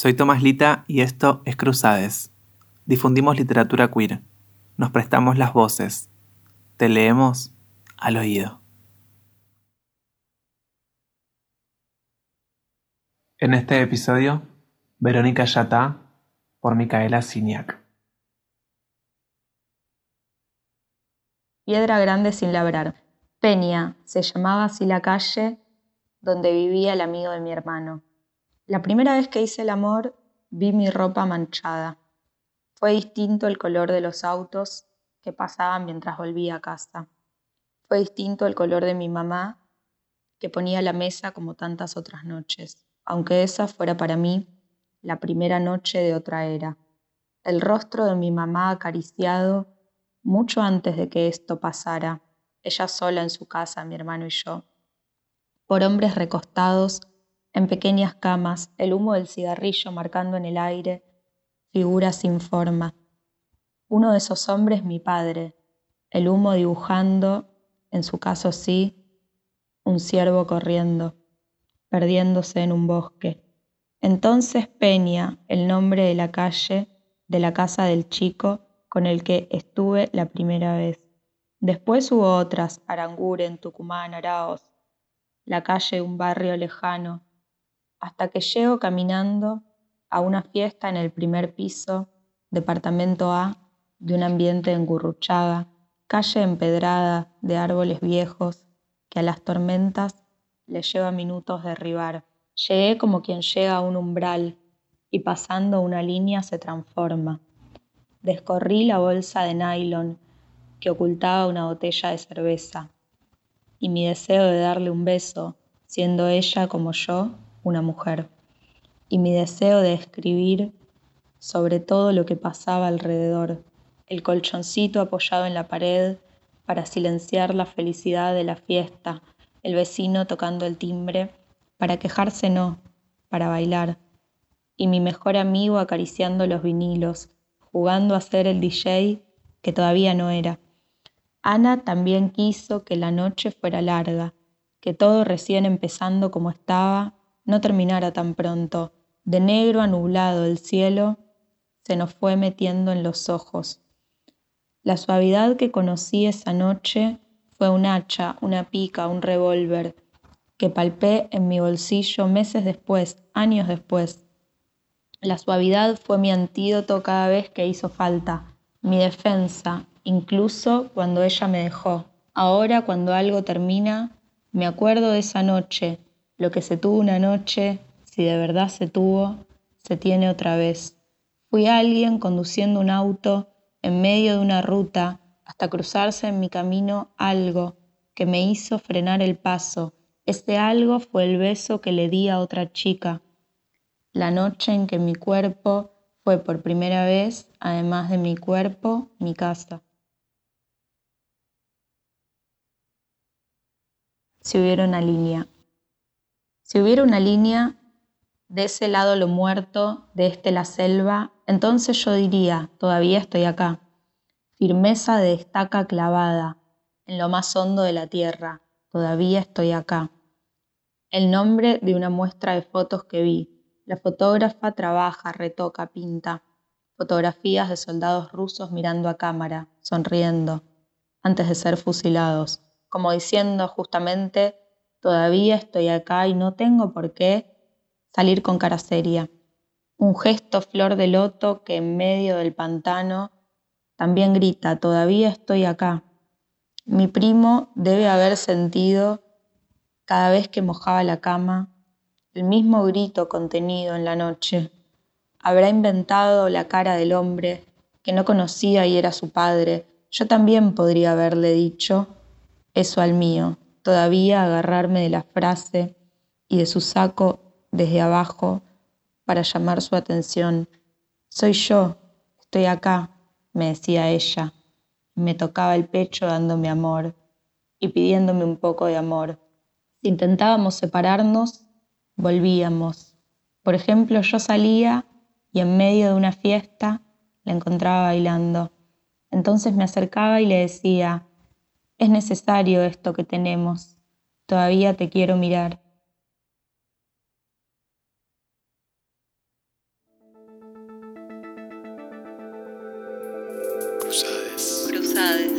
Soy Tomás Lita y esto es Cruzades. Difundimos literatura queer. Nos prestamos las voces. Te leemos al oído. En este episodio, Verónica Yatá por Micaela Siniak. Piedra grande sin labrar. Peña, se llamaba así la calle donde vivía el amigo de mi hermano. La primera vez que hice el amor vi mi ropa manchada. Fue distinto el color de los autos que pasaban mientras volvía a casa. Fue distinto el color de mi mamá que ponía la mesa como tantas otras noches, aunque esa fuera para mí la primera noche de otra era. El rostro de mi mamá acariciado mucho antes de que esto pasara, ella sola en su casa, mi hermano y yo, por hombres recostados en pequeñas camas, el humo del cigarrillo marcando en el aire figuras sin forma. Uno de esos hombres mi padre, el humo dibujando, en su caso sí, un ciervo corriendo, perdiéndose en un bosque. Entonces Peña, el nombre de la calle, de la casa del chico con el que estuve la primera vez. Después hubo otras, Aranguren, Tucumán, Araos, la calle de un barrio lejano, hasta que llego caminando a una fiesta en el primer piso, departamento A, de un ambiente engurruchada, calle empedrada de árboles viejos que a las tormentas le lleva minutos derribar. Llegué como quien llega a un umbral y pasando una línea se transforma. Descorrí la bolsa de nylon que ocultaba una botella de cerveza y mi deseo de darle un beso, siendo ella como yo una mujer, y mi deseo de escribir sobre todo lo que pasaba alrededor, el colchoncito apoyado en la pared para silenciar la felicidad de la fiesta, el vecino tocando el timbre, para quejarse no, para bailar, y mi mejor amigo acariciando los vinilos, jugando a ser el DJ que todavía no era. Ana también quiso que la noche fuera larga, que todo recién empezando como estaba no terminara tan pronto. De negro a nublado el cielo se nos fue metiendo en los ojos. La suavidad que conocí esa noche fue un hacha, una pica, un revólver, que palpé en mi bolsillo meses después, años después. La suavidad fue mi antídoto cada vez que hizo falta, mi defensa, incluso cuando ella me dejó. Ahora, cuando algo termina, me acuerdo de esa noche, lo que se tuvo una noche, si de verdad se tuvo, se tiene otra vez. Fui alguien conduciendo un auto en medio de una ruta hasta cruzarse en mi camino algo que me hizo frenar el paso. Ese algo fue el beso que le di a otra chica, la noche en que mi cuerpo fue por primera vez, además de mi cuerpo, mi casa. Si hubiera una línea. Si hubiera una línea, de ese lado lo muerto, de este la selva, entonces yo diría, todavía estoy acá. Firmeza de estaca clavada en lo más hondo de la tierra, todavía estoy acá. El nombre de una muestra de fotos que vi. La fotógrafa trabaja, retoca, pinta. Fotografías de soldados rusos mirando a cámara, sonriendo, antes de ser fusilados, como diciendo justamente Todavía estoy acá y no tengo por qué salir con cara seria. Un gesto flor de loto que en medio del pantano también grita, todavía estoy acá. Mi primo debe haber sentido cada vez que mojaba la cama el mismo grito contenido en la noche. Habrá inventado la cara del hombre que no conocía y era su padre. Yo también podría haberle dicho eso al mío todavía agarrarme de la frase y de su saco desde abajo para llamar su atención. Soy yo, estoy acá, me decía ella. Me tocaba el pecho dándome amor y pidiéndome un poco de amor. Si intentábamos separarnos, volvíamos. Por ejemplo, yo salía y en medio de una fiesta la encontraba bailando. Entonces me acercaba y le decía, es necesario esto que tenemos. Todavía te quiero mirar. Cruzades. Cruzades.